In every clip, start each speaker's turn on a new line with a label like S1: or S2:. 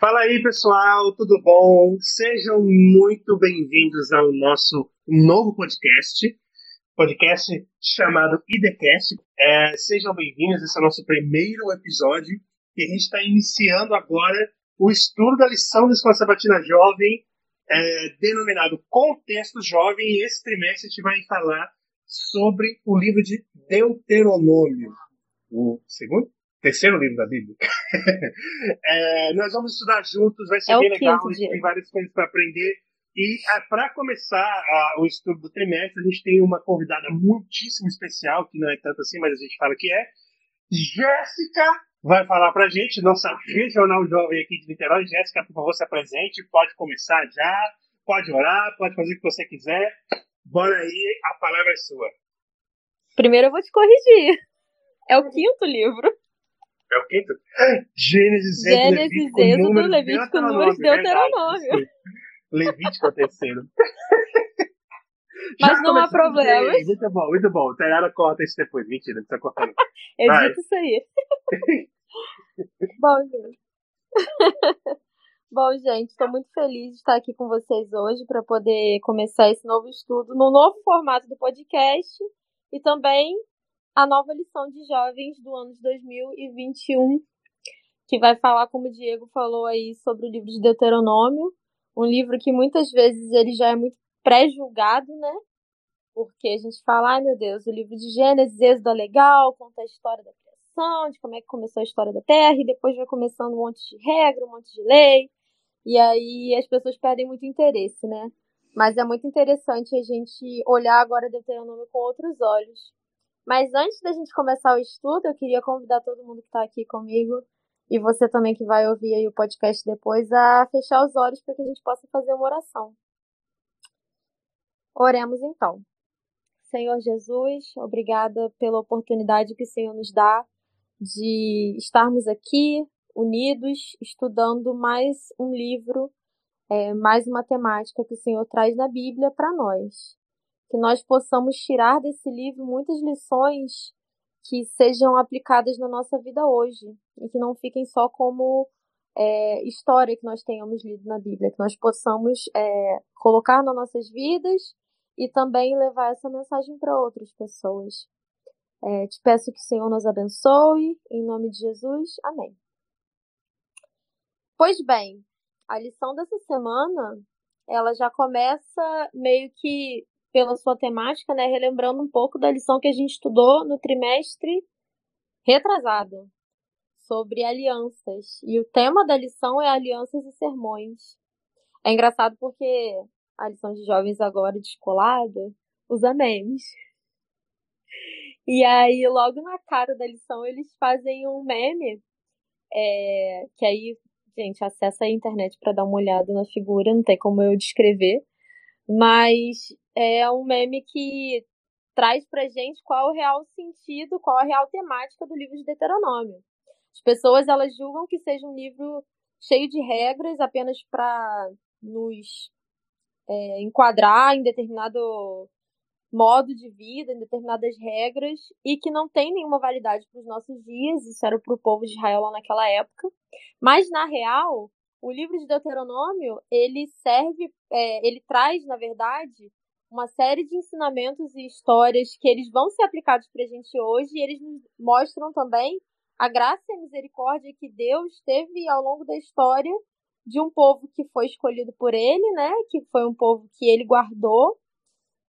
S1: Fala aí, pessoal, tudo bom? Sejam muito bem-vindos ao nosso novo podcast, podcast chamado IDCast. É, sejam bem-vindos, esse é o nosso primeiro episódio e a gente está iniciando agora o estudo da lição da Escola Sabatina Jovem, é, denominado Contexto Jovem, e esse trimestre a gente vai falar sobre o livro de Deuteronômio. O segundo? Terceiro livro da Bíblia. é, nós vamos estudar juntos, vai ser
S2: É
S1: bem legal, a gente tem várias coisas para aprender. E para começar ah, o estudo do trimestre, a gente tem uma convidada muitíssimo especial, que não é tanto assim, mas a gente fala que é. Jéssica vai falar pra gente, nossa regional jovem aqui de Niterói. Jéssica, por favor, se apresente, pode começar já, pode orar, pode fazer o que você quiser. Bora aí, a palavra é sua.
S2: Primeiro eu vou te corrigir. É o quinto livro.
S1: É o quinto? Gênesis,
S2: Gênesis,
S1: Levítico,
S2: Êxodo,
S1: Números,
S2: Levítico, Números, Deuteronômio.
S1: verdade, Levítico é o terceiro.
S2: Mas
S1: Já
S2: não há
S1: bem. Muito bom, muito bom. Tainara corta isso depois. Mentira, não precisa cortar.
S2: Edita isso aí. Bom, gente. Bom, gente, estou muito feliz de estar aqui com vocês hoje para poder começar esse novo estudo no novo formato do podcast e também a nova lição de jovens do ano de 2021, que vai falar, como o Diego falou aí, sobre o livro de Deuteronômio, um livro que muitas vezes ele já é muito pré-julgado, né? Porque a gente fala, ai meu Deus, o livro de Gênesis, Êxodo é legal, conta a história da criação, de como é que começou a história da Terra, e depois vai começando um monte de regra, um monte de lei, e aí as pessoas perdem muito interesse, né? Mas é muito interessante a gente olhar agora Deuteronômio com outros olhos. Mas antes da gente começar o estudo, eu queria convidar todo mundo que está aqui comigo, e você também que vai ouvir aí o podcast depois, a fechar os olhos para que a gente possa fazer uma oração. Oremos então. Senhor Jesus, obrigada pela oportunidade que o Senhor nos dá de estarmos aqui unidos, estudando mais um livro, é, mais uma temática que o Senhor traz na Bíblia para nós. Que nós possamos tirar desse livro muitas lições que sejam aplicadas na nossa vida hoje e que não fiquem só como é, história que nós tenhamos lido na Bíblia, que nós possamos é, colocar nas nossas vidas e também levar essa mensagem para outras pessoas. É, te peço que o Senhor nos abençoe, em nome de Jesus, amém. Pois bem, a lição dessa semana, ela já começa meio que pela sua temática, né, relembrando um pouco da lição que a gente estudou no trimestre retrasado, sobre alianças. E o tema da lição é alianças e sermões. É engraçado porque a lição de jovens agora descolada usa memes. E aí, logo na cara da lição, eles fazem um meme. é, que aí, gente, acessa a internet para dar uma olhada na figura, não tem como eu descrever. Mas é um meme que traz pra gente qual é o real sentido, qual é a real temática do livro de Deuteronômio. As pessoas elas julgam que seja um livro cheio de regras apenas para nos é, enquadrar em determinado modo de vida, em determinadas regras, e que não tem nenhuma validade para os nossos dias, isso era para o povo de Israel lá naquela época. Mas, na real, o livro de Deuteronômio, ele serve, é, ele traz, na verdade, uma série de ensinamentos e histórias que eles vão ser aplicados para a gente hoje, e eles nos mostram também a graça e a misericórdia que Deus teve ao longo da história de um povo que foi escolhido por ele, né? Que foi um povo que ele guardou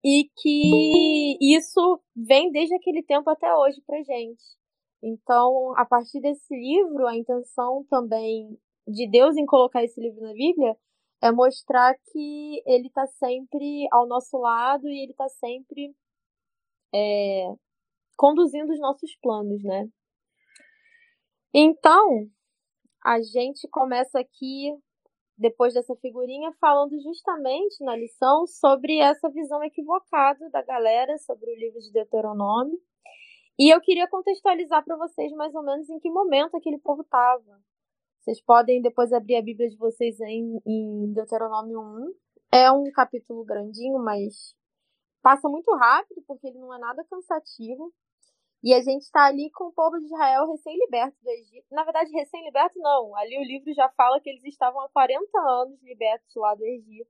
S2: e que isso vem desde aquele tempo até hoje pra gente. Então, a partir desse livro, a intenção também de Deus em colocar esse livro na Bíblia é mostrar que ele está sempre ao nosso lado e ele está sempre é, conduzindo os nossos planos, né? Então, a gente começa aqui, depois dessa figurinha, falando justamente na lição sobre essa visão equivocada da galera sobre o livro de Deuteronômio. E eu queria contextualizar para vocês mais ou menos em que momento aquele povo estava. Vocês podem depois abrir a Bíblia de vocês em, em Deuteronômio 1. É um capítulo grandinho, mas passa muito rápido, porque ele não é nada cansativo. E a gente está ali com o povo de Israel recém-liberto do Egito. Na verdade, recém-liberto não. Ali o livro já fala que eles estavam há 40 anos libertos lá do Egito.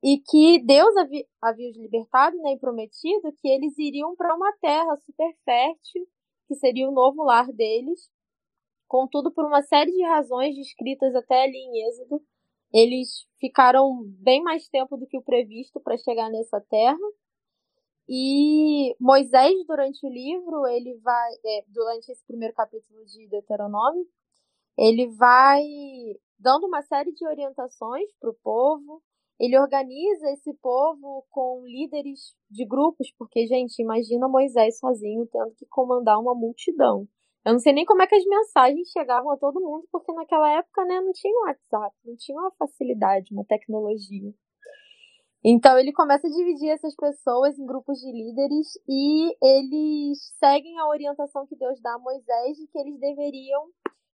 S2: E que Deus havia, os libertado né, e prometido que eles iriam para uma terra super fértil, que seria o novo lar deles. Contudo, por uma série de razões descritas até ali em Êxodo, eles ficaram bem mais tempo do que o previsto para chegar nessa terra. E Moisés, durante o livro, ele vai, é, durante esse primeiro capítulo de Deuteronômio, ele vai dando uma série de orientações para o povo. Ele organiza esse povo com líderes de grupos, porque, gente, imagina Moisés sozinho tendo que comandar uma multidão. Eu não sei nem como é que as mensagens chegavam a todo mundo, porque naquela época, né, não tinha WhatsApp, não tinha uma facilidade, uma tecnologia. Então ele começa a dividir essas pessoas em grupos de líderes e eles seguem a orientação que Deus dá a Moisés de que eles deveriam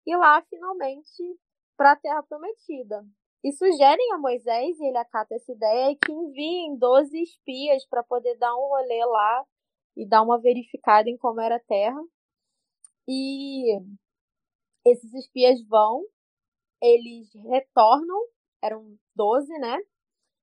S2: ir lá finalmente para a Terra Prometida. E sugerem a Moisés, e ele acata essa ideia, que enviem 12 espias para poder dar um rolê lá e dar uma verificada em como era a Terra. E esses espias vão, eles retornam, eram 12, né?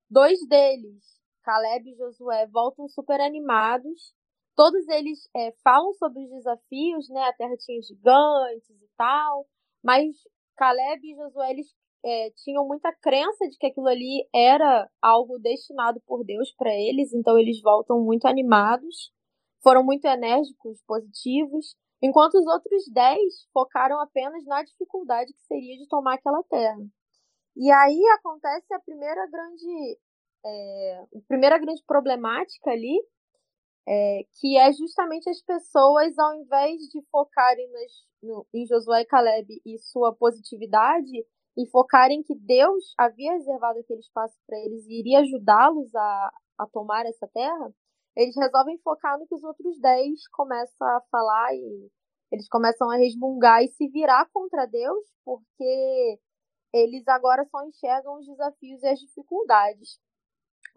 S2: Dois deles, Caleb e Josué, voltam super animados. Todos eles é, falam sobre os desafios, né? A terra tinha gigantes e tal, mas Caleb e Josué eles é, tinham muita crença de que aquilo ali era algo destinado por Deus para eles, então eles voltam muito animados, foram muito enérgicos, positivos, enquanto os outros dez focaram apenas na dificuldade que seria de tomar aquela terra. E aí acontece a primeira grande, é, a primeira grande problemática ali, é, que é justamente as pessoas, ao invés de focarem nas, no, em Josué e Caleb e sua positividade, e focarem que Deus havia reservado aquele espaço para eles e iria ajudá-los a, a tomar essa terra, eles resolvem focar no que os outros dez começam a falar e eles começam a resmungar e se virar contra Deus, porque eles agora só enxergam os desafios e as dificuldades.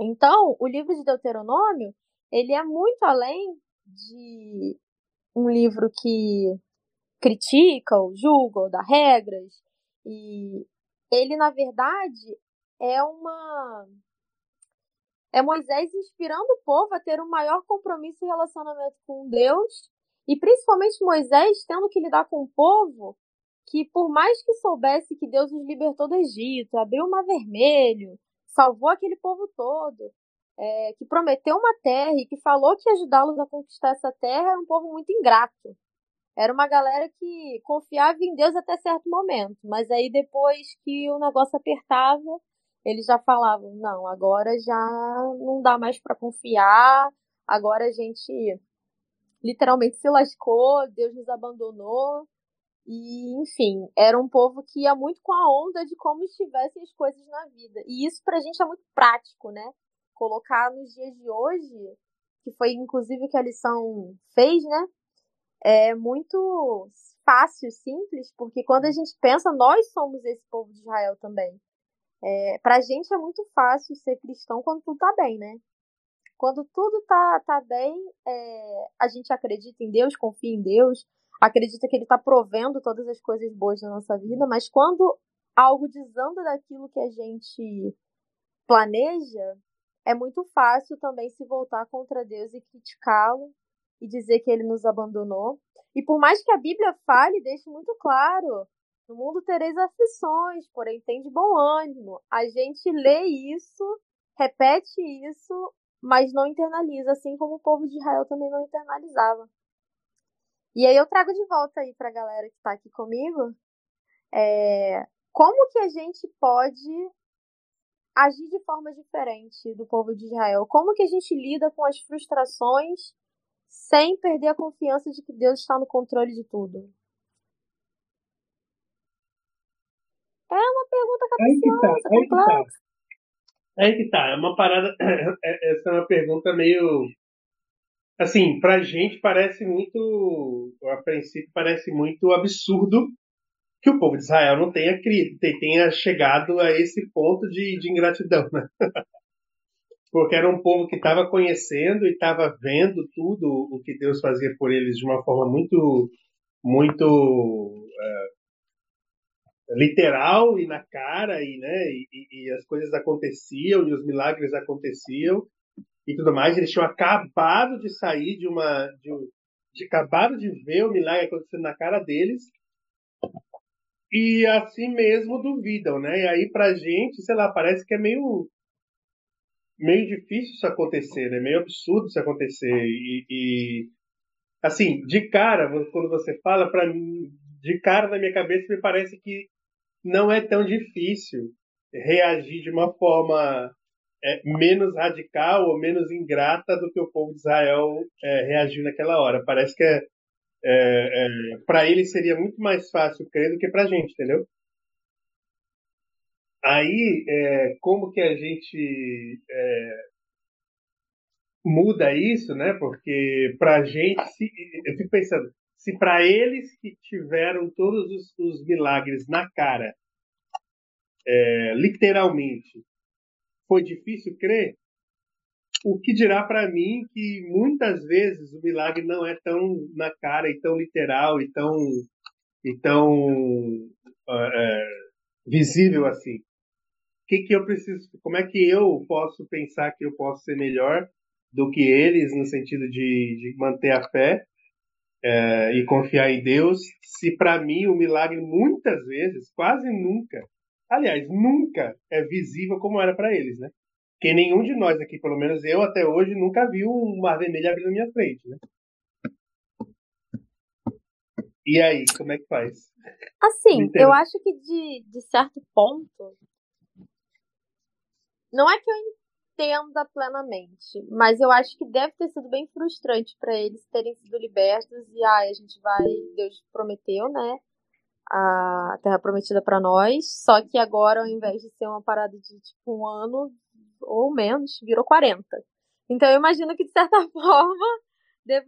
S2: Então, o livro de Deuteronômio, ele é muito além de um livro que critica ou julga ou dá regras. E ele, na verdade, é uma. É Moisés inspirando o povo a ter um maior compromisso e relacionamento com Deus, e principalmente Moisés tendo que lidar com o povo que por mais que soubesse que Deus os libertou do Egito, abriu o mar vermelho, salvou aquele povo todo, é, que prometeu uma terra e que falou que ajudá-los a conquistar essa terra, era um povo muito ingrato. Era uma galera que confiava em Deus até certo momento, mas aí depois que o negócio apertava, eles já falavam: não, agora já não dá mais para confiar, agora a gente literalmente se lascou, Deus nos abandonou. E, enfim, era um povo que ia muito com a onda de como estivessem as coisas na vida. E isso pra gente é muito prático, né? Colocar nos dias de hoje, que foi inclusive que a lição fez, né? É muito fácil, simples, porque quando a gente pensa, nós somos esse povo de Israel também. É, pra gente é muito fácil ser cristão quando tudo tá bem, né? Quando tudo tá, tá bem, é, a gente acredita em Deus, confia em Deus, acredita que ele está provendo todas as coisas boas da nossa vida, mas quando algo desanda daquilo que a gente planeja, é muito fácil também se voltar contra Deus e criticá-lo e dizer que ele nos abandonou. E por mais que a Bíblia fale, deixe muito claro: no mundo tereis aflições, porém tem de bom ânimo. A gente lê isso, repete isso, mas não internaliza, assim como o povo de Israel também não internalizava. E aí eu trago de volta aí para a galera que está aqui comigo, é, como que a gente pode agir de forma diferente do povo de Israel? Como que a gente lida com as frustrações sem perder a confiança de que Deus está no controle de tudo? É uma pergunta capciosa,
S1: tá,
S2: complexa.
S1: Aí que tá, é uma parada. É, essa é uma pergunta meio assim, pra gente parece muito, a princípio parece muito absurdo que o povo de Israel não tenha, tenha chegado a esse ponto de, de ingratidão, né? porque era um povo que estava conhecendo e estava vendo tudo o que Deus fazia por eles de uma forma muito, muito é, literal e na cara e, né, e, e, as coisas aconteciam e os milagres aconteciam e tudo mais. Eles tinham acabado de sair de uma, de, de acabaram de ver o milagre acontecendo na cara deles e assim mesmo duvidam, né? E aí pra gente, sei lá, parece que é meio meio difícil isso acontecer, né? Meio absurdo isso acontecer e, e assim, de cara, quando você fala para de cara na minha cabeça me parece que não é tão difícil reagir de uma forma é, menos radical ou menos ingrata do que o povo de Israel é, reagiu naquela hora. Parece que é, é, é para ele seria muito mais fácil crer do que para a gente, entendeu? Aí, é, como que a gente é, muda isso, né? Porque para a gente, se, eu fico pensando, se para eles que tiveram todos os, os milagres na cara, é, literalmente, foi difícil crer, o que dirá para mim que muitas vezes o milagre não é tão na cara e tão literal e tão, e tão é, visível assim? Que, que eu preciso? Como é que eu posso pensar que eu posso ser melhor do que eles no sentido de, de manter a fé é, e confiar em Deus, se para mim o milagre muitas vezes, quase nunca, aliás, nunca é visível como era para eles, né? Porque nenhum de nós aqui, pelo menos eu até hoje, nunca viu um mar vermelho abrir na minha frente, né? E aí, como é que faz?
S2: Assim, eu acho que de, de certo ponto. Não é que eu entenda plenamente, mas eu acho que deve ter sido bem frustrante para eles terem sido libertos e ai, a gente vai, Deus prometeu, né? A terra prometida para nós, só que agora ao invés de ser uma parada de tipo um ano ou menos, virou 40. Então eu imagino que de certa forma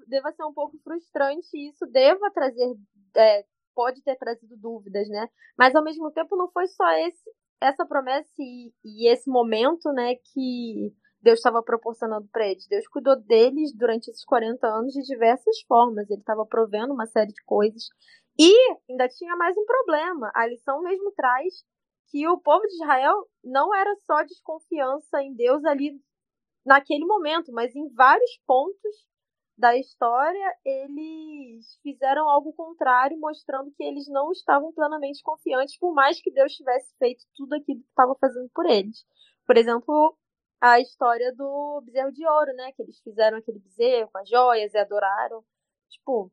S2: deva ser um pouco frustrante e isso deva trazer é, pode ter trazido dúvidas, né? Mas ao mesmo tempo não foi só esse essa promessa e, e esse momento, né, que Deus estava proporcionando para eles. Deus cuidou deles durante esses 40 anos de diversas formas. Ele estava provendo uma série de coisas. E ainda tinha mais um problema. A lição mesmo traz que o povo de Israel não era só desconfiança em Deus ali naquele momento, mas em vários pontos da história, eles fizeram algo contrário, mostrando que eles não estavam plenamente confiantes, por mais que Deus tivesse feito tudo aquilo que estava fazendo por eles. Por exemplo, a história do bezerro de ouro, né? Que eles fizeram aquele bezerro com as joias e adoraram. Tipo,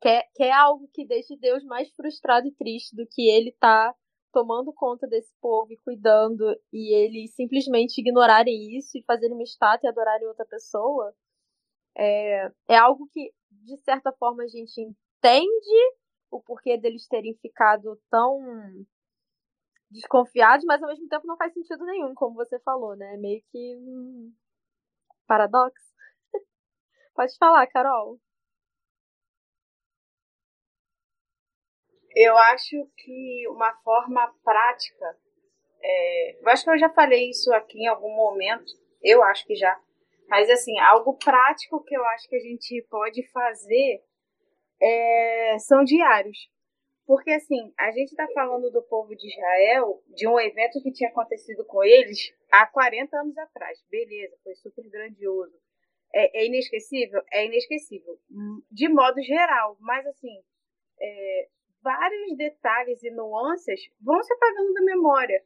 S2: quer, quer algo que deixe Deus mais frustrado e triste do que ele tá tomando conta desse povo e cuidando, e eles simplesmente ignorarem isso e fazerem uma estátua e adorarem outra pessoa é, é algo que, de certa forma, a gente entende o porquê deles terem ficado tão desconfiados, mas ao mesmo tempo não faz sentido nenhum, como você falou, né? Meio que um paradoxo. Pode falar, Carol.
S3: Eu acho que uma forma prática, é, eu acho que eu já falei isso aqui em algum momento, eu acho que já, mas, assim, algo prático que eu acho que a gente pode fazer é, são diários. Porque, assim, a gente está falando do povo de Israel, de um evento que tinha acontecido com eles há 40 anos atrás. Beleza, foi super grandioso. É, é inesquecível? É inesquecível. De modo geral. Mas, assim, é, vários detalhes e nuances vão se apagando da memória.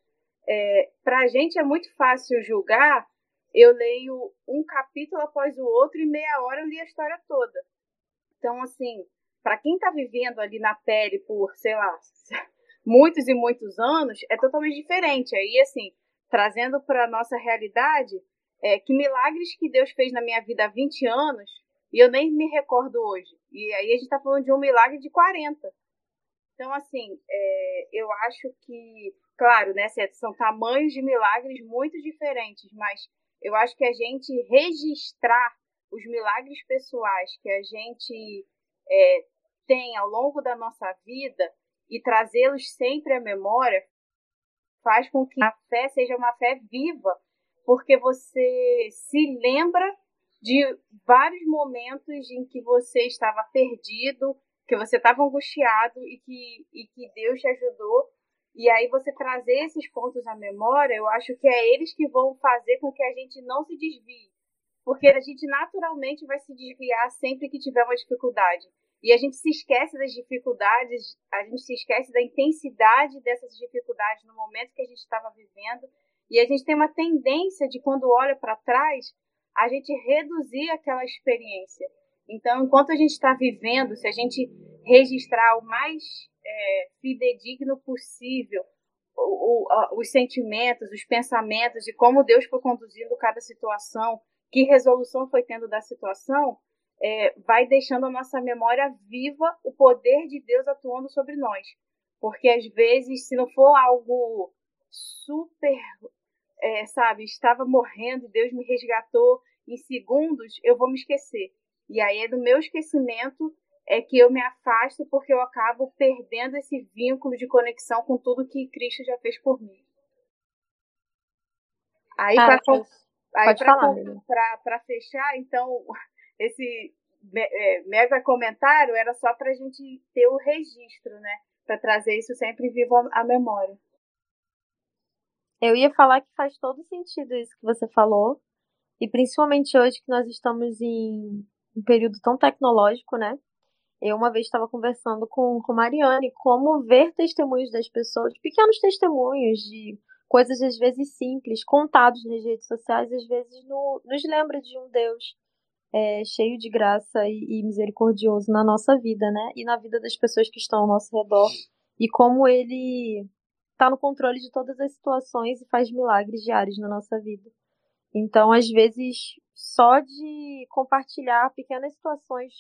S3: É, Para a gente é muito fácil julgar eu leio um capítulo após o outro e meia hora eu li a história toda. Então, assim, para quem está vivendo ali na pele por, sei lá, muitos e muitos anos, é totalmente diferente. Aí, assim, trazendo para nossa realidade, é, que milagres que Deus fez na minha vida há 20 anos e eu nem me recordo hoje. E aí a gente está falando de um milagre de 40. Então, assim, é, eu acho que, claro, né, são tamanhos de milagres muito diferentes, mas eu acho que a gente registrar os milagres pessoais que a gente é, tem ao longo da nossa vida e trazê-los sempre à memória faz com que a fé seja uma fé viva porque você se lembra de vários momentos em que você estava perdido, que você estava angustiado e que, e que Deus te ajudou. E aí você trazer esses pontos à memória, eu acho que é eles que vão fazer com que a gente não se desvie. Porque a gente naturalmente vai se desviar sempre que tiver uma dificuldade. E a gente se esquece das dificuldades, a gente se esquece da intensidade dessas dificuldades no momento que a gente estava vivendo. E a gente tem uma tendência de, quando olha para trás, a gente reduzir aquela experiência. Então, enquanto a gente está vivendo, se a gente registrar o mais é, fidedigno possível o, o, os sentimentos, os pensamentos, de como Deus foi conduzindo cada situação, que resolução foi tendo da situação, é, vai deixando a nossa memória viva o poder de Deus atuando sobre nós. Porque às vezes, se não for algo super, é, sabe, estava morrendo, Deus me resgatou em segundos, eu vou me esquecer. E aí é do meu esquecimento é que eu me afasto porque eu acabo perdendo esse vínculo de conexão com tudo que Cristo já fez por mim. Aí ah, para fechar, então esse é, mega comentário era só para a gente ter o registro, né? Para trazer isso sempre vivo à memória.
S2: Eu ia falar que faz todo sentido isso que você falou, e principalmente hoje que nós estamos em um período tão tecnológico, né? Eu uma vez estava conversando com, com Mariane como ver testemunhos das pessoas, pequenos testemunhos de coisas às vezes simples, contados nas redes sociais, às vezes no, nos lembra de um Deus é, cheio de graça e, e misericordioso na nossa vida, né? E na vida das pessoas que estão ao nosso redor. E como ele está no controle de todas as situações e faz milagres diários na nossa vida. Então, às vezes, só de compartilhar pequenas situações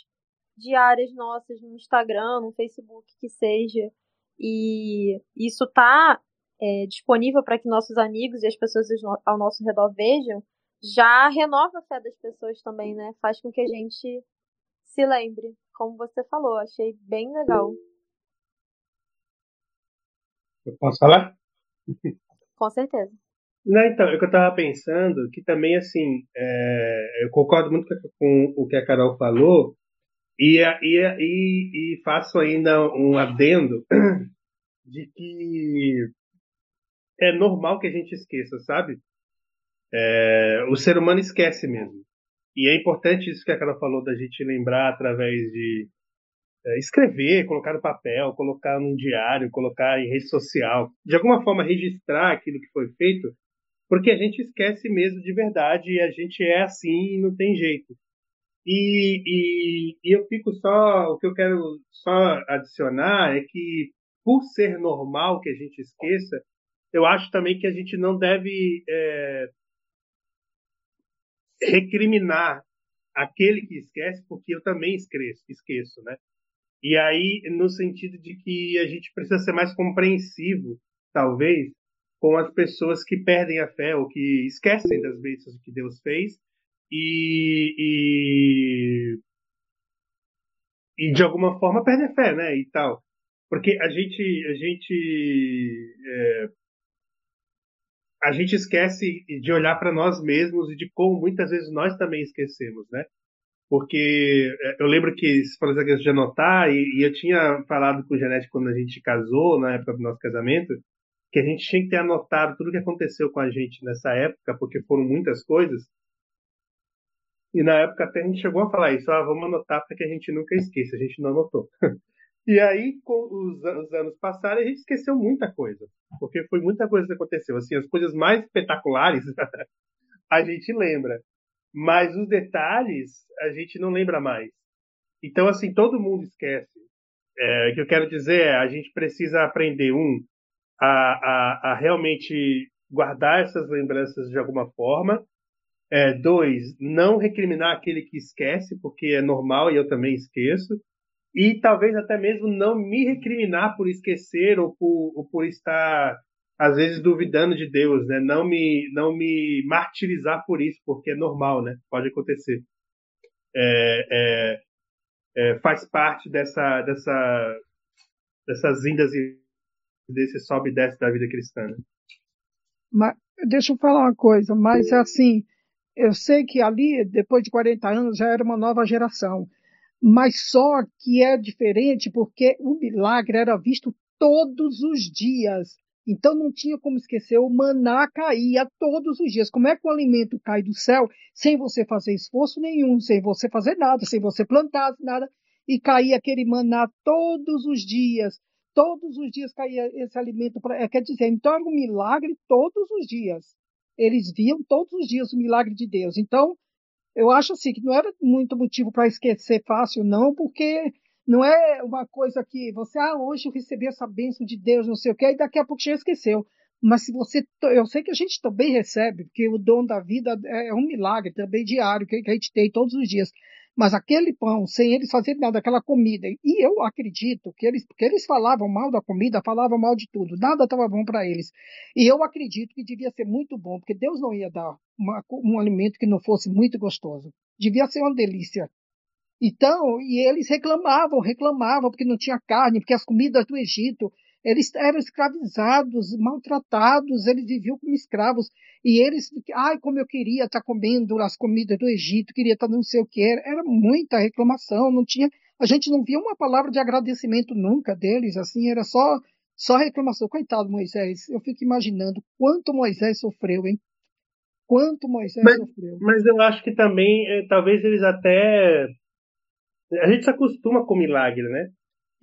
S2: diárias nossas no Instagram, no Facebook, que seja, e isso tá é, disponível para que nossos amigos e as pessoas ao nosso redor vejam, já renova a fé das pessoas também, né? Faz com que a gente se lembre, como você falou, achei bem legal.
S1: Eu posso falar?
S2: Com certeza.
S1: Não, então, é que eu estava pensando que também, assim, é, eu concordo muito com o que a Carol falou e, e, e, e faço ainda um adendo de que é normal que a gente esqueça, sabe? É, o ser humano esquece mesmo. E é importante isso que a Carol falou, da gente lembrar através de é, escrever, colocar no papel, colocar num diário, colocar em rede social, de alguma forma registrar aquilo que foi feito, porque a gente esquece mesmo de verdade e a gente é assim e não tem jeito. E, e, e eu fico só, o que eu quero só adicionar é que, por ser normal que a gente esqueça, eu acho também que a gente não deve é, recriminar aquele que esquece, porque eu também esqueço, esqueço, né? E aí, no sentido de que a gente precisa ser mais compreensivo, talvez, com as pessoas que perdem a fé ou que esquecem das bênçãos que Deus fez e, e, e de alguma forma perdem a fé, né? E tal. Porque a gente, a gente é, a gente esquece de olhar para nós mesmos e de como muitas vezes nós também esquecemos, né? Porque é, eu lembro que você falou essa questão de anotar, e, e eu tinha falado com o Janete quando a gente casou, na época do nosso casamento, que a gente tinha que ter anotado tudo que aconteceu com a gente nessa época, porque foram muitas coisas. E na época até a gente chegou a falar isso, ah, vamos anotar para que a gente nunca esqueça, a gente não anotou. E aí, com os, os, anos passaram, a gente esqueceu muita coisa. Porque foi muita coisa que aconteceu. Assim, as coisas mais espetaculares a gente lembra. Mas os detalhes a gente não lembra mais. Então, assim, todo mundo esquece. É, o que eu quero dizer é, a gente precisa aprender, um, a, a, a realmente guardar essas lembranças de alguma forma. É, dois, não recriminar aquele que esquece, porque é normal e eu também esqueço e talvez até mesmo não me recriminar por esquecer ou por, ou por estar às vezes duvidando de Deus, né? Não me não me martirizar por isso, porque é normal, né? Pode acontecer. É, é, é, faz parte dessa dessa dessas vindas e desse sobe e desce da vida cristã. Né?
S4: Mas, deixa eu falar uma coisa, mas assim, eu sei que ali, depois de 40 anos, já era uma nova geração. Mas só que é diferente porque o milagre era visto todos os dias. Então não tinha como esquecer, o maná caía todos os dias. Como é que o alimento cai do céu sem você fazer esforço nenhum, sem você fazer nada, sem você plantar nada, e caía aquele maná todos os dias. Todos os dias caía esse alimento. Pra, é, quer dizer, então era um milagre todos os dias. Eles viam todos os dias o milagre de Deus. Então, eu acho assim que não era muito motivo para esquecer fácil, não, porque não é uma coisa que você, ah, hoje eu recebi essa bênção de Deus, não sei o quê, e daqui a pouco já esqueceu. Mas se você, eu sei que a gente também recebe, porque o dom da vida é um milagre também diário que a gente tem todos os dias. Mas aquele pão, sem eles fazerem nada, aquela comida, e eu acredito que eles, porque eles falavam mal da comida, falavam mal de tudo, nada estava bom para eles. E eu acredito que devia ser muito bom, porque Deus não ia dar uma, um alimento que não fosse muito gostoso. Devia ser uma delícia. Então, e eles reclamavam, reclamavam porque não tinha carne, porque as comidas do Egito eles eram escravizados, maltratados, eles viviam como escravos. E eles, ai, como eu queria estar comendo as comidas do Egito, queria estar não sei o que. Era, era muita reclamação, não tinha. A gente não via uma palavra de agradecimento nunca deles, assim, era só, só reclamação. Coitado Moisés, eu fico imaginando quanto Moisés sofreu, hein? Quanto Moisés
S1: mas,
S4: sofreu.
S1: Mas eu acho que também, é, talvez eles até. A gente se acostuma com milagre, né?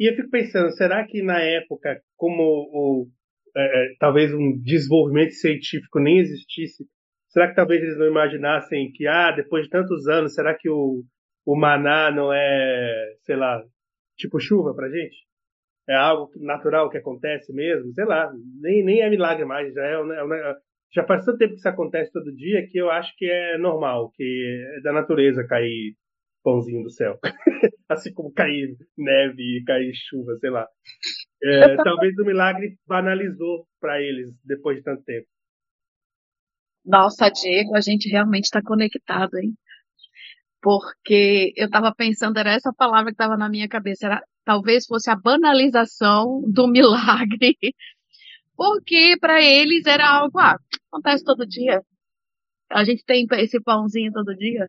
S1: E eu fico pensando, será que na época, como o, é, é, talvez um desenvolvimento científico nem existisse, será que talvez eles não imaginassem que, ah, depois de tantos anos, será que o, o maná não é, sei lá, tipo chuva pra gente? É algo natural que acontece mesmo? Sei lá, nem, nem é milagre mais, já é, é, já faz tanto tempo que isso acontece todo dia que eu acho que é normal, que é da natureza cair pãozinho do céu. assim como cair neve e cair chuva, sei lá. É, talvez o milagre banalizou para eles depois de tanto tempo.
S5: Nossa, Diego, a gente realmente está conectado, hein? Porque eu estava pensando, era essa palavra que estava na minha cabeça, era, talvez fosse a banalização do milagre. Porque para eles era algo, ah, acontece todo dia. A gente tem esse pãozinho todo dia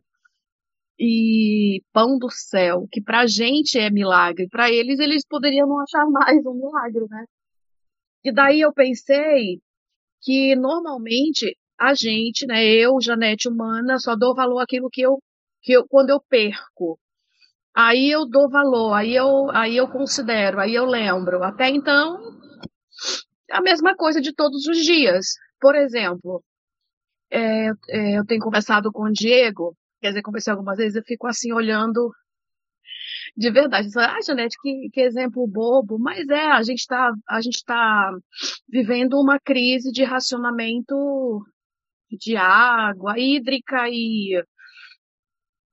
S5: e pão do céu, que pra gente é milagre, para eles eles poderiam não achar mais um milagre, né? E daí eu pensei que normalmente a gente, né, eu, Janete humana, só dou valor àquilo que eu que eu quando eu perco. Aí eu dou valor, aí eu aí eu considero, aí eu lembro. Até então, a mesma coisa de todos os dias. Por exemplo, é, é, eu tenho conversado com o Diego quer dizer, conversei algumas vezes, eu fico assim olhando de verdade. Ah, Janete, que, que exemplo bobo. Mas é, a gente está tá vivendo uma crise de racionamento de água hídrica e,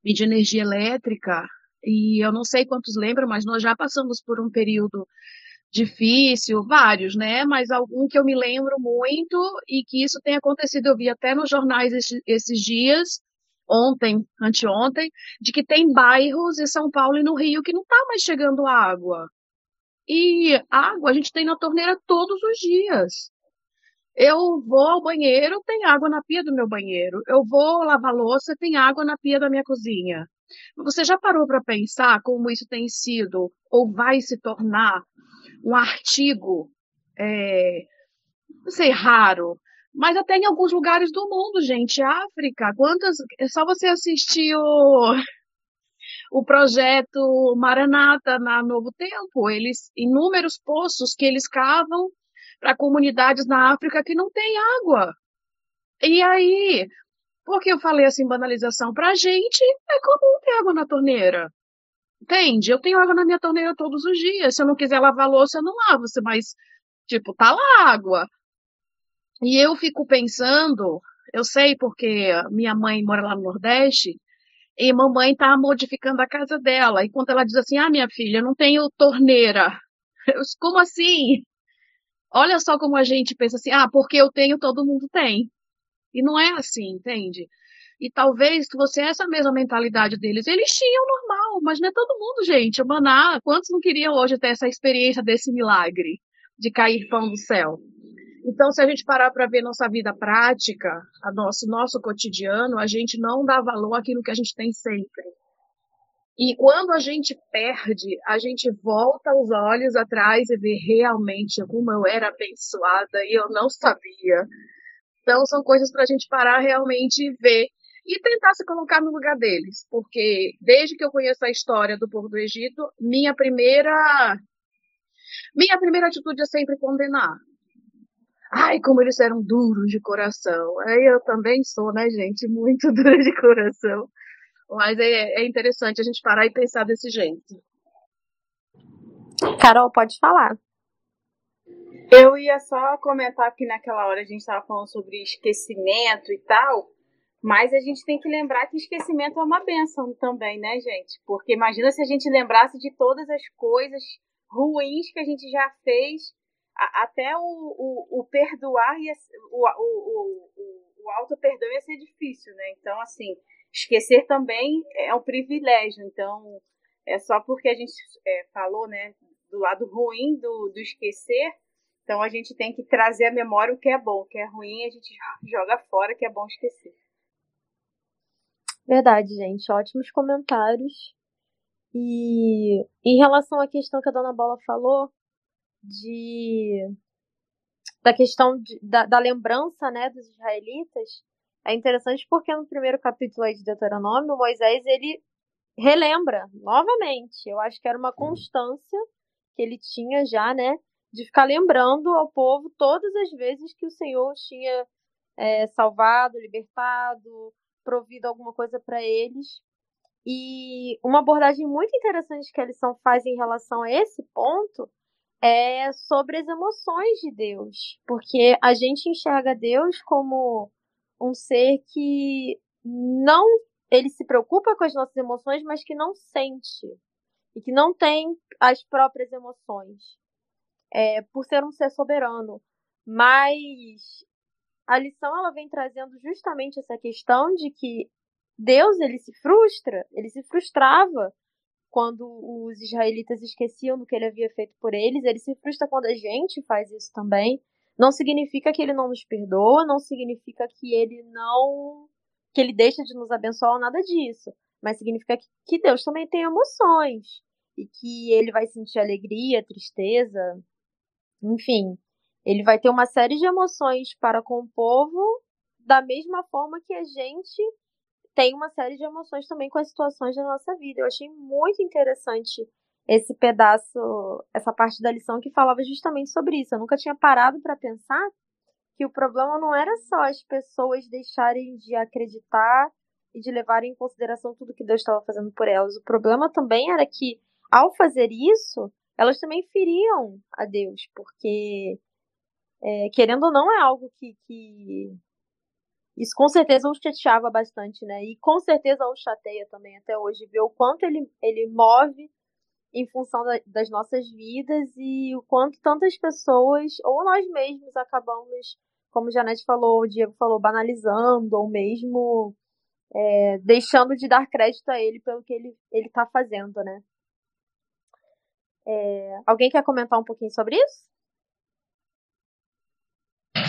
S5: e de energia elétrica. E eu não sei quantos lembram, mas nós já passamos por um período difícil, vários, né? Mas algum que eu me lembro muito e que isso tem acontecido, eu vi até nos jornais esses dias, ontem, anteontem, de que tem bairros em São Paulo e no Rio que não está mais chegando água. E água a gente tem na torneira todos os dias. Eu vou ao banheiro, tem água na pia do meu banheiro. Eu vou lavar louça, tem água na pia da minha cozinha. Você já parou para pensar como isso tem sido ou vai se tornar um artigo, é, não sei, raro, mas até em alguns lugares do mundo, gente. África, quantas. É só você assistir o, o projeto Maranata na Novo Tempo. Eles, inúmeros poços que eles cavam para comunidades na África que não tem água. E aí, por que eu falei assim, banalização? Pra gente é comum ter água na torneira. Entende? Eu tenho água na minha torneira todos os dias. Se eu não quiser lavar louça, eu não lavo. Mas, tipo, tá lá a água. E eu fico pensando, eu sei porque minha mãe mora lá no Nordeste, e mamãe está modificando a casa dela. E quando ela diz assim, ah, minha filha, eu não tenho torneira. Eu, como assim? Olha só como a gente pensa assim, ah, porque eu tenho, todo mundo tem. E não é assim, entende? E talvez você essa mesma mentalidade deles, eles tinham normal, mas não é todo mundo, gente. O Maná, quantos não queriam hoje ter essa experiência desse milagre de cair pão do céu? Então, se a gente parar para ver nossa vida prática, a nosso, nosso cotidiano, a gente não dá valor àquilo que a gente tem sempre. E quando a gente perde, a gente volta os olhos atrás e vê realmente como eu era abençoada e eu não sabia. Então, são coisas para a gente parar realmente e ver e tentar se colocar no lugar deles, porque desde que eu conheço a história do povo do Egito, minha primeira minha primeira atitude é sempre condenar. Ai, como eles eram duros de coração. Aí eu também sou, né, gente, muito dura de coração. Mas é, é interessante a gente parar e pensar desse jeito.
S2: Carol, pode falar.
S3: Eu ia só comentar que naquela hora a gente estava falando sobre esquecimento e tal, mas a gente tem que lembrar que esquecimento é uma benção também, né, gente? Porque imagina se a gente lembrasse de todas as coisas ruins que a gente já fez, até o, o, o perdoar e o, o, o, o auto-perdão ia ser difícil, né? Então, assim, esquecer também é um privilégio. Então, é só porque a gente é, falou, né, do lado ruim do, do esquecer, então a gente tem que trazer à memória o que é bom, o que é ruim a gente joga fora, que é bom esquecer.
S2: Verdade, gente. Ótimos comentários. E em relação à questão que a dona Bola falou, de da questão de, da, da, lembrança né, dos israelitas, é interessante porque no primeiro capítulo aí de Deuteronômio, Moisés ele relembra novamente. Eu acho que era uma constância que ele tinha já, né, de ficar lembrando ao povo todas as vezes que o Senhor tinha é, salvado, libertado, provido alguma coisa para eles. E uma abordagem muito interessante que a lição faz em relação a esse ponto é sobre as emoções de Deus, porque a gente enxerga Deus como um ser que não ele se preocupa com as nossas emoções, mas que não sente e que não tem as próprias emoções, é, por ser um ser soberano. Mas a lição ela vem trazendo justamente essa questão de que Deus ele se frustra, ele se frustrava quando os israelitas esqueciam do que ele havia feito por eles, ele se frustra quando a gente faz isso também. Não significa que ele não nos perdoa, não significa que ele não que ele deixa de nos abençoar nada disso, mas significa que, que Deus também tem emoções e que ele vai sentir alegria, tristeza, enfim, ele vai ter uma série de emoções para com o povo da mesma forma que a gente tem uma série de emoções também com as situações da nossa vida. Eu achei muito interessante esse pedaço, essa parte da lição que falava justamente sobre isso. Eu nunca tinha parado para pensar que o problema não era só as pessoas deixarem de acreditar e de levar em consideração tudo que Deus estava fazendo por elas. O problema também era que, ao fazer isso, elas também feriam a Deus, porque, é, querendo ou não, é algo que, que isso com certeza o chateava bastante, né? E com certeza o chateia também até hoje, ver o quanto ele, ele move em função da, das nossas vidas e o quanto tantas pessoas, ou nós mesmos, acabamos, como Janete falou, o Diego falou, banalizando, ou mesmo é, deixando de dar crédito a ele pelo que ele está fazendo, né? É, alguém quer comentar um pouquinho sobre isso?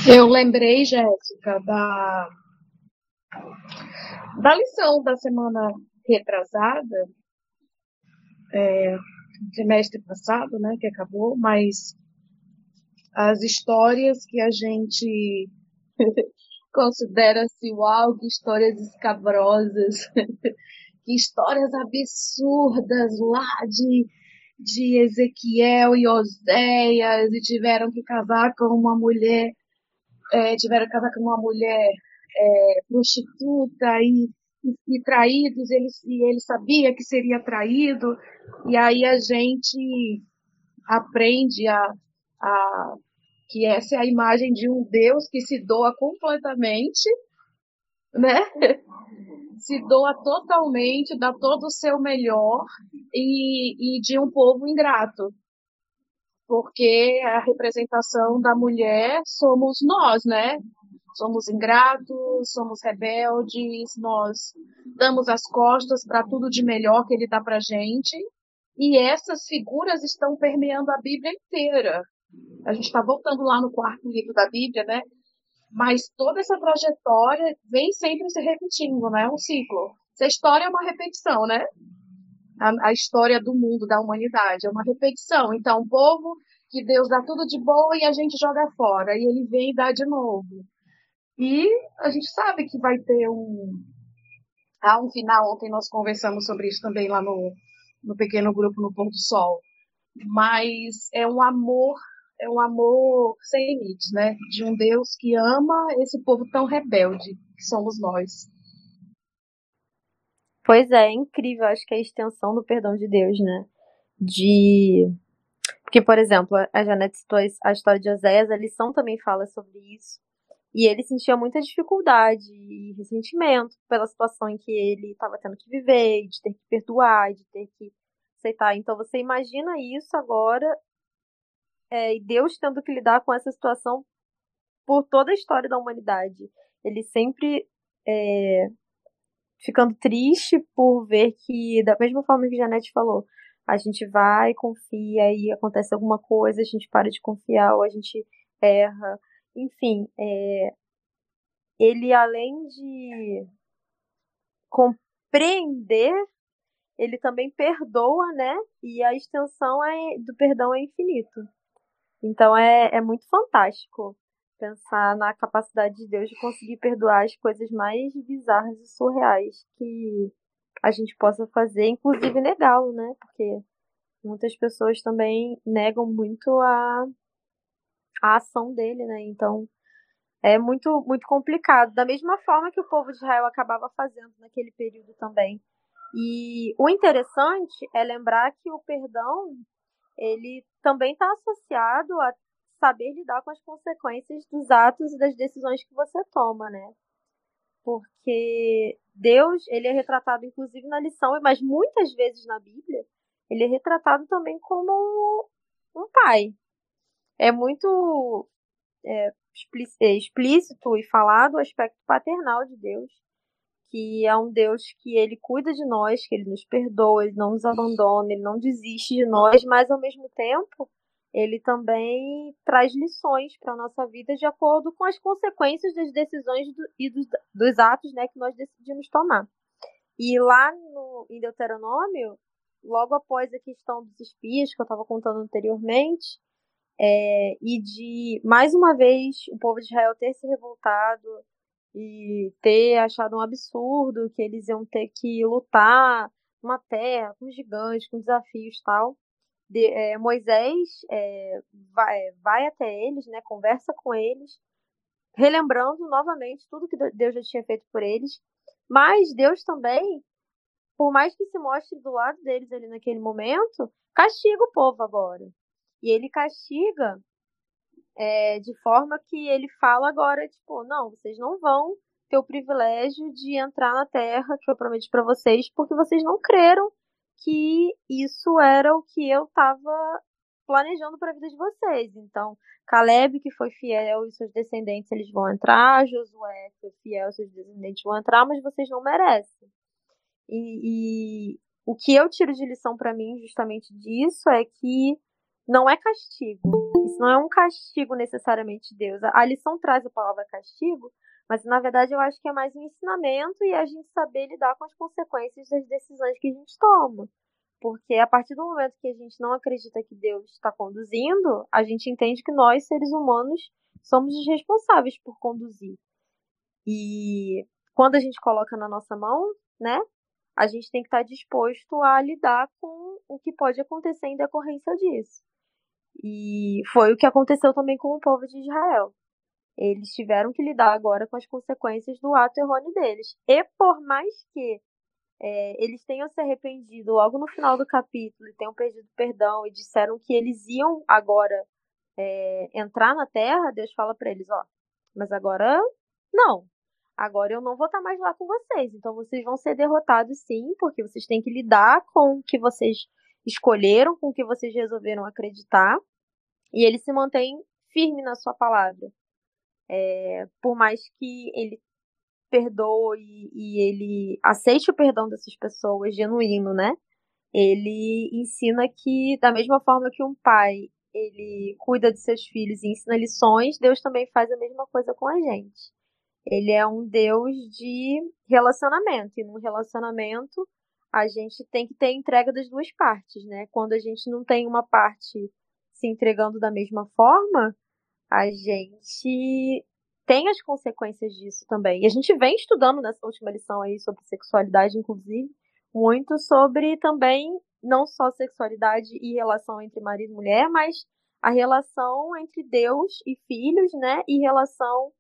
S5: Eu lembrei, Jéssica, da, da lição da semana retrasada, é, trimestre passado, né, que acabou, mas as histórias que a gente considera assim, uau, que histórias escabrosas, que histórias absurdas lá de de Ezequiel e Oséias e tiveram que casar com uma mulher, é, tiveram que casar com uma mulher é, prostituta e, e, e, traídos, ele, e ele sabia que seria traído, e aí a gente aprende a, a que essa é a imagem de um Deus que se doa completamente, né? se doa totalmente, dá todo o seu melhor e, e de um povo ingrato. Porque a representação da mulher somos nós, né? Somos ingratos, somos rebeldes, nós damos as costas para tudo de melhor que ele dá para gente. E essas figuras estão permeando a Bíblia inteira. A gente está voltando lá no quarto livro da Bíblia, né? Mas toda essa trajetória vem sempre se repetindo, né? Um ciclo. Essa história é uma repetição, né? A, a história do mundo, da humanidade, é uma repetição. Então, o povo que Deus dá tudo de boa e a gente joga fora, e ele vem e dá de novo. E a gente sabe que vai ter um. Há um final, ontem nós conversamos sobre isso também lá no, no pequeno grupo no Pôr do Sol. Mas é um amor, é um amor sem limites, né? De um Deus que ama esse povo tão rebelde que somos nós.
S2: Pois é, é incrível, acho que é a extensão do perdão de Deus, né? De. Porque, por exemplo, a Janete citou a história de Oséias, a lição também fala sobre isso. E ele sentia muita dificuldade e ressentimento pela situação em que ele estava tendo que viver, de ter que perdoar, de ter que aceitar. Então você imagina isso agora é, e Deus tendo que lidar com essa situação por toda a história da humanidade. Ele sempre é, ficando triste por ver que, da mesma forma que Janete falou, a gente vai, confia e acontece alguma coisa, a gente para de confiar ou a gente erra enfim, é, ele além de compreender, ele também perdoa, né? E a extensão é, do perdão é infinito. Então é, é muito fantástico pensar na capacidade de Deus de conseguir perdoar as coisas mais bizarras e surreais que a gente possa fazer, inclusive negá-lo, né? Porque muitas pessoas também negam muito a a ação dele, né? Então é muito muito complicado, da mesma forma que o povo de Israel acabava fazendo naquele período também. E o interessante é lembrar que o perdão ele também está associado a saber lidar com as consequências dos atos e das decisões que você toma, né? Porque Deus, ele é retratado inclusive na lição, mas muitas vezes na Bíblia, ele é retratado também como um pai, é muito é, é, explícito e falado o aspecto paternal de Deus, que é um Deus que ele cuida de nós, que ele nos perdoa, ele não nos abandona, ele não desiste de nós, mas ao mesmo tempo ele também traz lições para a nossa vida de acordo com as consequências das decisões do, e dos, dos, atos né, que nós decidimos tomar. E lá no, em Deuteronômio, logo após a questão dos espias que eu estava contando anteriormente, é, e de, mais uma vez, o povo de Israel ter se revoltado e ter achado um absurdo que eles iam ter que lutar numa terra com gigantes, com desafios tal. De, é, Moisés é, vai, vai até eles, né, conversa com eles, relembrando novamente tudo que Deus já tinha feito por eles. Mas Deus também, por mais que se mostre do lado deles ali naquele momento, castiga o povo agora. E ele castiga é, de forma que ele fala agora, tipo, não, vocês não vão ter o privilégio de entrar na terra que eu prometi para vocês, porque vocês não creram que isso era o que eu estava planejando para a vida de vocês. Então, Caleb, que foi fiel e seus descendentes eles vão entrar, Josué, que foi fiel seus descendentes vão entrar, mas vocês não merecem. E, e o que eu tiro de lição para mim justamente disso é que não é castigo. Isso não é um castigo necessariamente de Deus. A lição traz a palavra castigo, mas na verdade eu acho que é mais um ensinamento e a gente saber lidar com as consequências das decisões que a gente toma. Porque a partir do momento que a gente não acredita que Deus está conduzindo, a gente entende que nós, seres humanos, somos os responsáveis por conduzir. E quando a gente coloca na nossa mão, né, a gente tem que estar disposto a lidar com o que pode acontecer em decorrência disso. E foi o que aconteceu também com o povo de Israel. Eles tiveram que lidar agora com as consequências do ato errôneo deles. E por mais que é, eles tenham se arrependido logo no final do capítulo e tenham pedido perdão e disseram que eles iam agora é, entrar na terra, Deus fala para eles: ó, mas agora não. Agora eu não vou estar mais lá com vocês. Então vocês vão ser derrotados sim, porque vocês têm que lidar com o que vocês escolheram, com o que vocês resolveram acreditar, e ele se mantém firme na sua palavra. É, por mais que ele perdoe e ele aceite o perdão dessas pessoas, genuíno, né? Ele ensina que, da mesma forma que um pai ele cuida de seus filhos e ensina lições, Deus também faz a mesma coisa com a gente. Ele é um Deus de relacionamento, e num relacionamento a gente tem que ter entrega das duas partes, né? Quando a gente não tem uma parte se entregando da mesma forma, a gente tem as consequências disso também. E a gente vem estudando nessa última lição aí sobre sexualidade, inclusive, muito sobre também não só sexualidade e relação entre marido e mulher, mas a relação entre Deus e filhos, né? E relação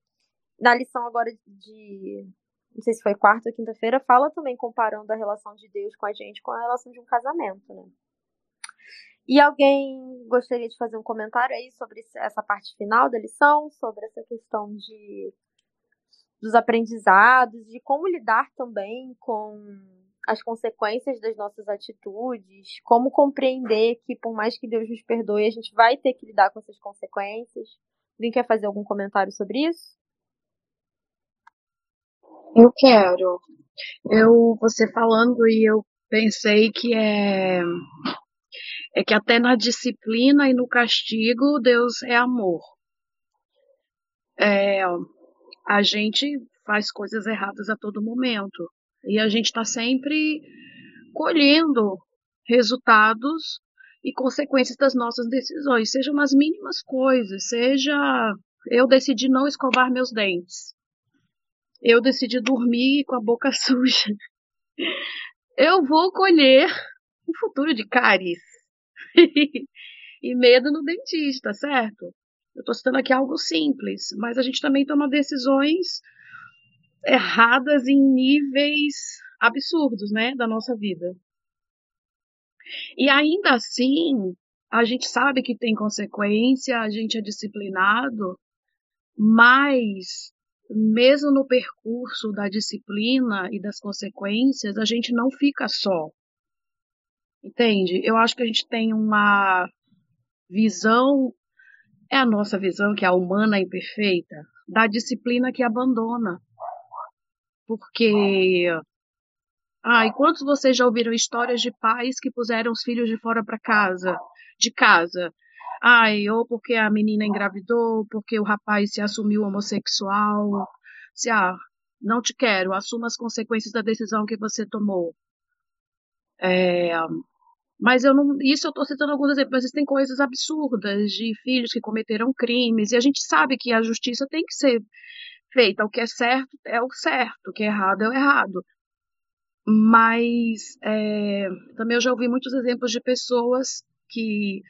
S2: na lição agora de não sei se foi quarta ou quinta-feira, fala também comparando a relação de Deus com a gente com a relação de um casamento, né? E alguém gostaria de fazer um comentário aí sobre essa parte final da lição, sobre essa questão de dos aprendizados, de como lidar também com as consequências das nossas atitudes, como compreender que por mais que Deus nos perdoe, a gente vai ter que lidar com essas consequências. Alguém quer fazer algum comentário sobre isso?
S5: Eu quero. Eu, você falando e eu pensei que é é que até na disciplina e no castigo Deus é amor. É, a gente faz coisas erradas a todo momento e a gente está sempre colhendo resultados e consequências das nossas decisões, seja nas mínimas coisas, seja eu decidi não escovar meus dentes, eu decidi dormir com a boca suja, eu vou colher um futuro de cáries. e medo no dentista, certo? Eu estou citando aqui algo simples, mas a gente também toma decisões erradas em níveis absurdos, né, da nossa vida. E ainda assim, a gente sabe que tem consequência, a gente é disciplinado, mas mesmo no percurso da disciplina e das consequências, a gente não fica só. Entende? Eu acho que a gente tem uma visão, é a nossa visão, que é a humana imperfeita, da disciplina que abandona. Porque. Ah, e quantos vocês já ouviram histórias de pais que puseram os filhos de fora para casa, de casa? Ai, ou porque a menina engravidou, porque o rapaz se assumiu homossexual. Se, ah, não te quero, assuma as consequências da decisão que você tomou. É, mas eu não, isso eu estou citando alguns exemplos, mas existem coisas absurdas de filhos que cometeram crimes, e a gente sabe que a justiça tem que ser feita. O que é certo é o certo, o que é errado é o errado. Mas é, também eu já ouvi muitos exemplos de pessoas que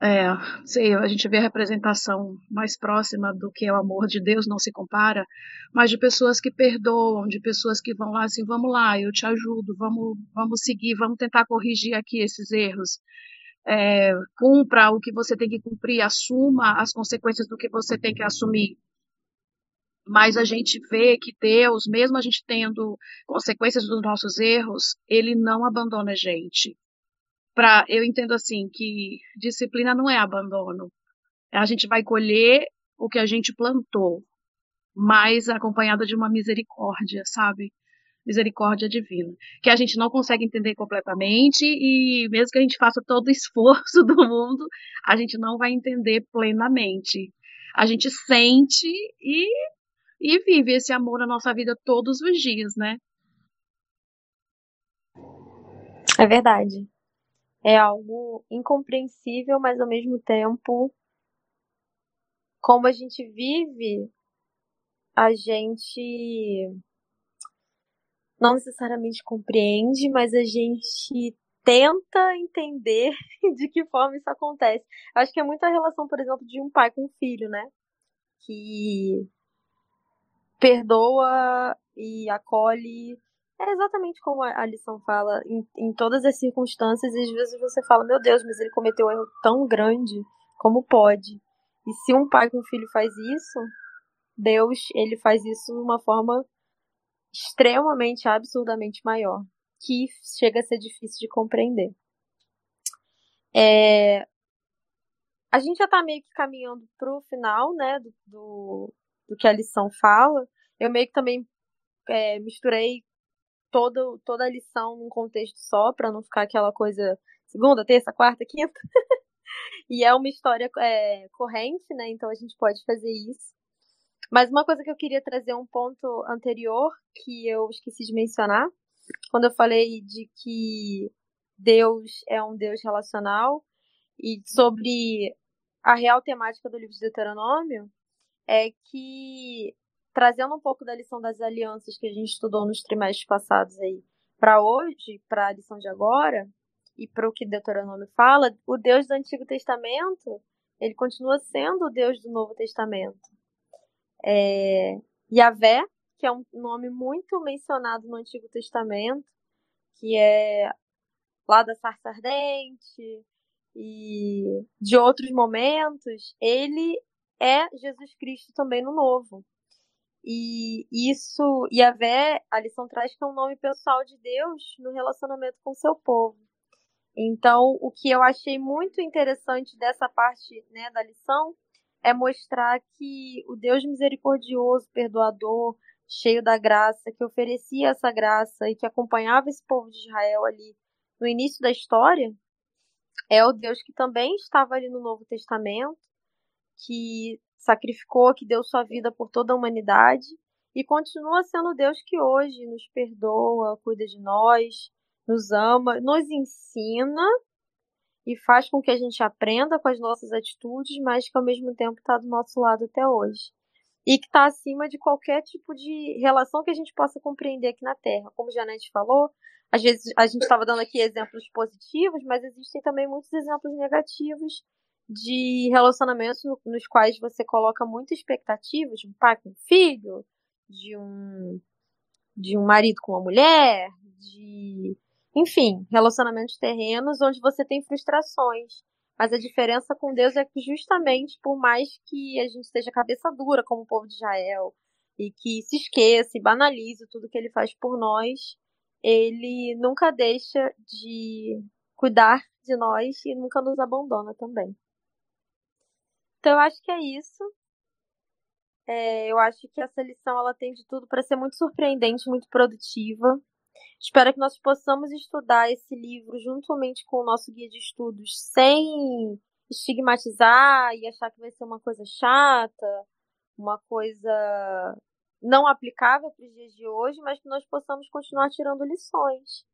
S5: é, sei, a gente vê a representação mais próxima do que é o amor de Deus, não se compara, mas de pessoas que perdoam, de pessoas que vão lá assim, vamos lá, eu te ajudo, vamos, vamos seguir, vamos tentar corrigir aqui esses erros. É, cumpra o que você tem que cumprir, assuma as consequências do que você tem que assumir. Mas a gente vê que Deus, mesmo a gente tendo consequências dos nossos erros, Ele não abandona a gente para eu entendo assim que disciplina não é abandono. A gente vai colher o que a gente plantou, mas acompanhada de uma misericórdia, sabe? Misericórdia divina, que a gente não consegue entender completamente e mesmo que a gente faça todo o esforço do mundo, a gente não vai entender plenamente. A gente sente e, e vive esse amor na nossa vida todos os dias, né?
S2: É verdade é algo incompreensível, mas ao mesmo tempo, como a gente vive, a gente não necessariamente compreende, mas a gente tenta entender de que forma isso acontece. Acho que é muita relação, por exemplo, de um pai com um filho, né? Que perdoa e acolhe é exatamente como a lição fala, em, em todas as circunstâncias, e às vezes você fala, meu Deus, mas ele cometeu um erro tão grande, como pode? E se um pai com um filho faz isso, Deus, ele faz isso de uma forma extremamente, absurdamente maior, que chega a ser difícil de compreender. É... A gente já está meio que caminhando para o final, né, do, do, do, que a lição fala. Eu meio que também é, misturei todo, toda a lição num contexto só, para não ficar aquela coisa segunda, terça, quarta, quinta. e é uma história é, corrente, né? Então a gente pode fazer isso. Mas uma coisa que eu queria trazer um ponto anterior que eu esqueci de mencionar, quando eu falei de que Deus é um Deus relacional e sobre a real temática do livro de Deuteronômio, é que trazendo um pouco da lição das alianças que a gente estudou nos trimestres passados aí para hoje, para a lição de agora e para o que Deuteronômio fala, o Deus do Antigo Testamento ele continua sendo o Deus do Novo Testamento. É, Yahvé, que é um nome muito mencionado no Antigo Testamento, que é lá da sarça ardente e de outros momentos, ele é Jesus Cristo também no Novo. E isso, Yahvé, a lição traz que é um nome pessoal de Deus no relacionamento com seu povo. Então, o que eu achei muito interessante dessa parte né, da lição é mostrar que o Deus misericordioso, perdoador, cheio da graça, que oferecia essa graça e que acompanhava esse povo de Israel ali no início da história, é o Deus que também estava ali no Novo Testamento, que sacrificou, que deu sua vida por toda a humanidade e continua sendo Deus que hoje nos perdoa, cuida de nós, nos ama, nos ensina e faz com que a gente aprenda com as nossas atitudes, mas que ao mesmo tempo está do nosso lado até hoje. E que está acima de qualquer tipo de relação que a gente possa compreender aqui na Terra. Como Janete falou, às vezes a gente estava dando aqui exemplos positivos, mas existem também muitos exemplos negativos de relacionamentos nos quais você coloca muita expectativa de um pai com um filho, de um de um marido com uma mulher, de enfim, relacionamentos terrenos onde você tem frustrações. Mas a diferença com Deus é que justamente por mais que a gente esteja cabeça dura como o povo de Israel e que se esqueça e banalize tudo que ele faz por nós, ele nunca deixa de cuidar de nós e nunca nos abandona também. Então eu acho que é isso. É, eu acho que essa lição ela tem de tudo para ser muito surpreendente, muito produtiva. Espero que nós possamos estudar esse livro juntamente com o nosso guia de estudos, sem estigmatizar e achar que vai ser uma coisa chata, uma coisa não aplicável para os dias de hoje, mas que nós possamos continuar tirando lições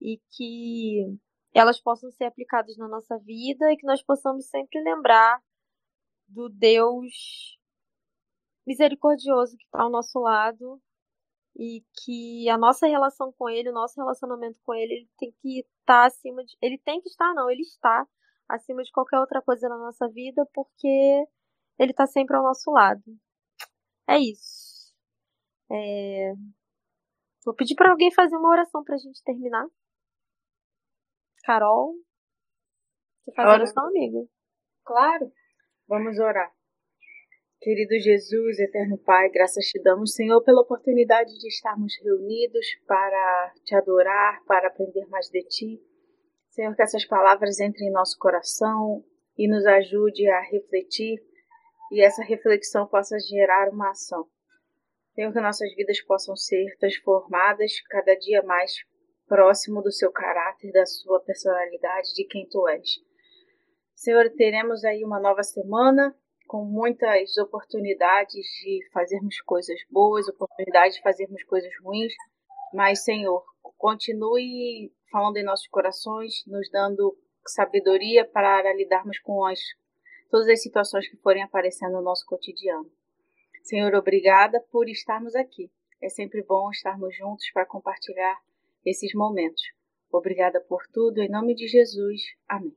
S2: e que elas possam ser aplicadas na nossa vida e que nós possamos sempre lembrar do Deus misericordioso que está ao nosso lado e que a nossa relação com ele, o nosso relacionamento com ele, ele tem que estar tá acima de. Ele tem que estar, não, ele está acima de qualquer outra coisa na nossa vida, porque ele está sempre ao nosso lado. É isso. É... Vou pedir para alguém fazer uma oração para a gente terminar. Carol, você faz Ora. oração, amiga?
S3: Claro. Vamos orar. Querido Jesus, eterno Pai, graças te damos, Senhor, pela oportunidade de estarmos reunidos para te adorar, para aprender mais de ti. Senhor, que essas palavras entrem em nosso coração e nos ajude a refletir e essa reflexão possa gerar uma ação. Senhor, que nossas vidas possam ser transformadas cada dia mais próximo do seu caráter, da sua personalidade, de quem tu és. Senhor, teremos aí uma nova semana com muitas oportunidades de fazermos coisas boas, oportunidades de fazermos coisas ruins, mas, Senhor, continue falando em nossos corações, nos dando sabedoria para lidarmos com as, todas as situações que forem aparecendo no nosso cotidiano. Senhor, obrigada por estarmos aqui. É sempre bom estarmos juntos para compartilhar esses momentos. Obrigada por tudo, em nome de Jesus. Amém.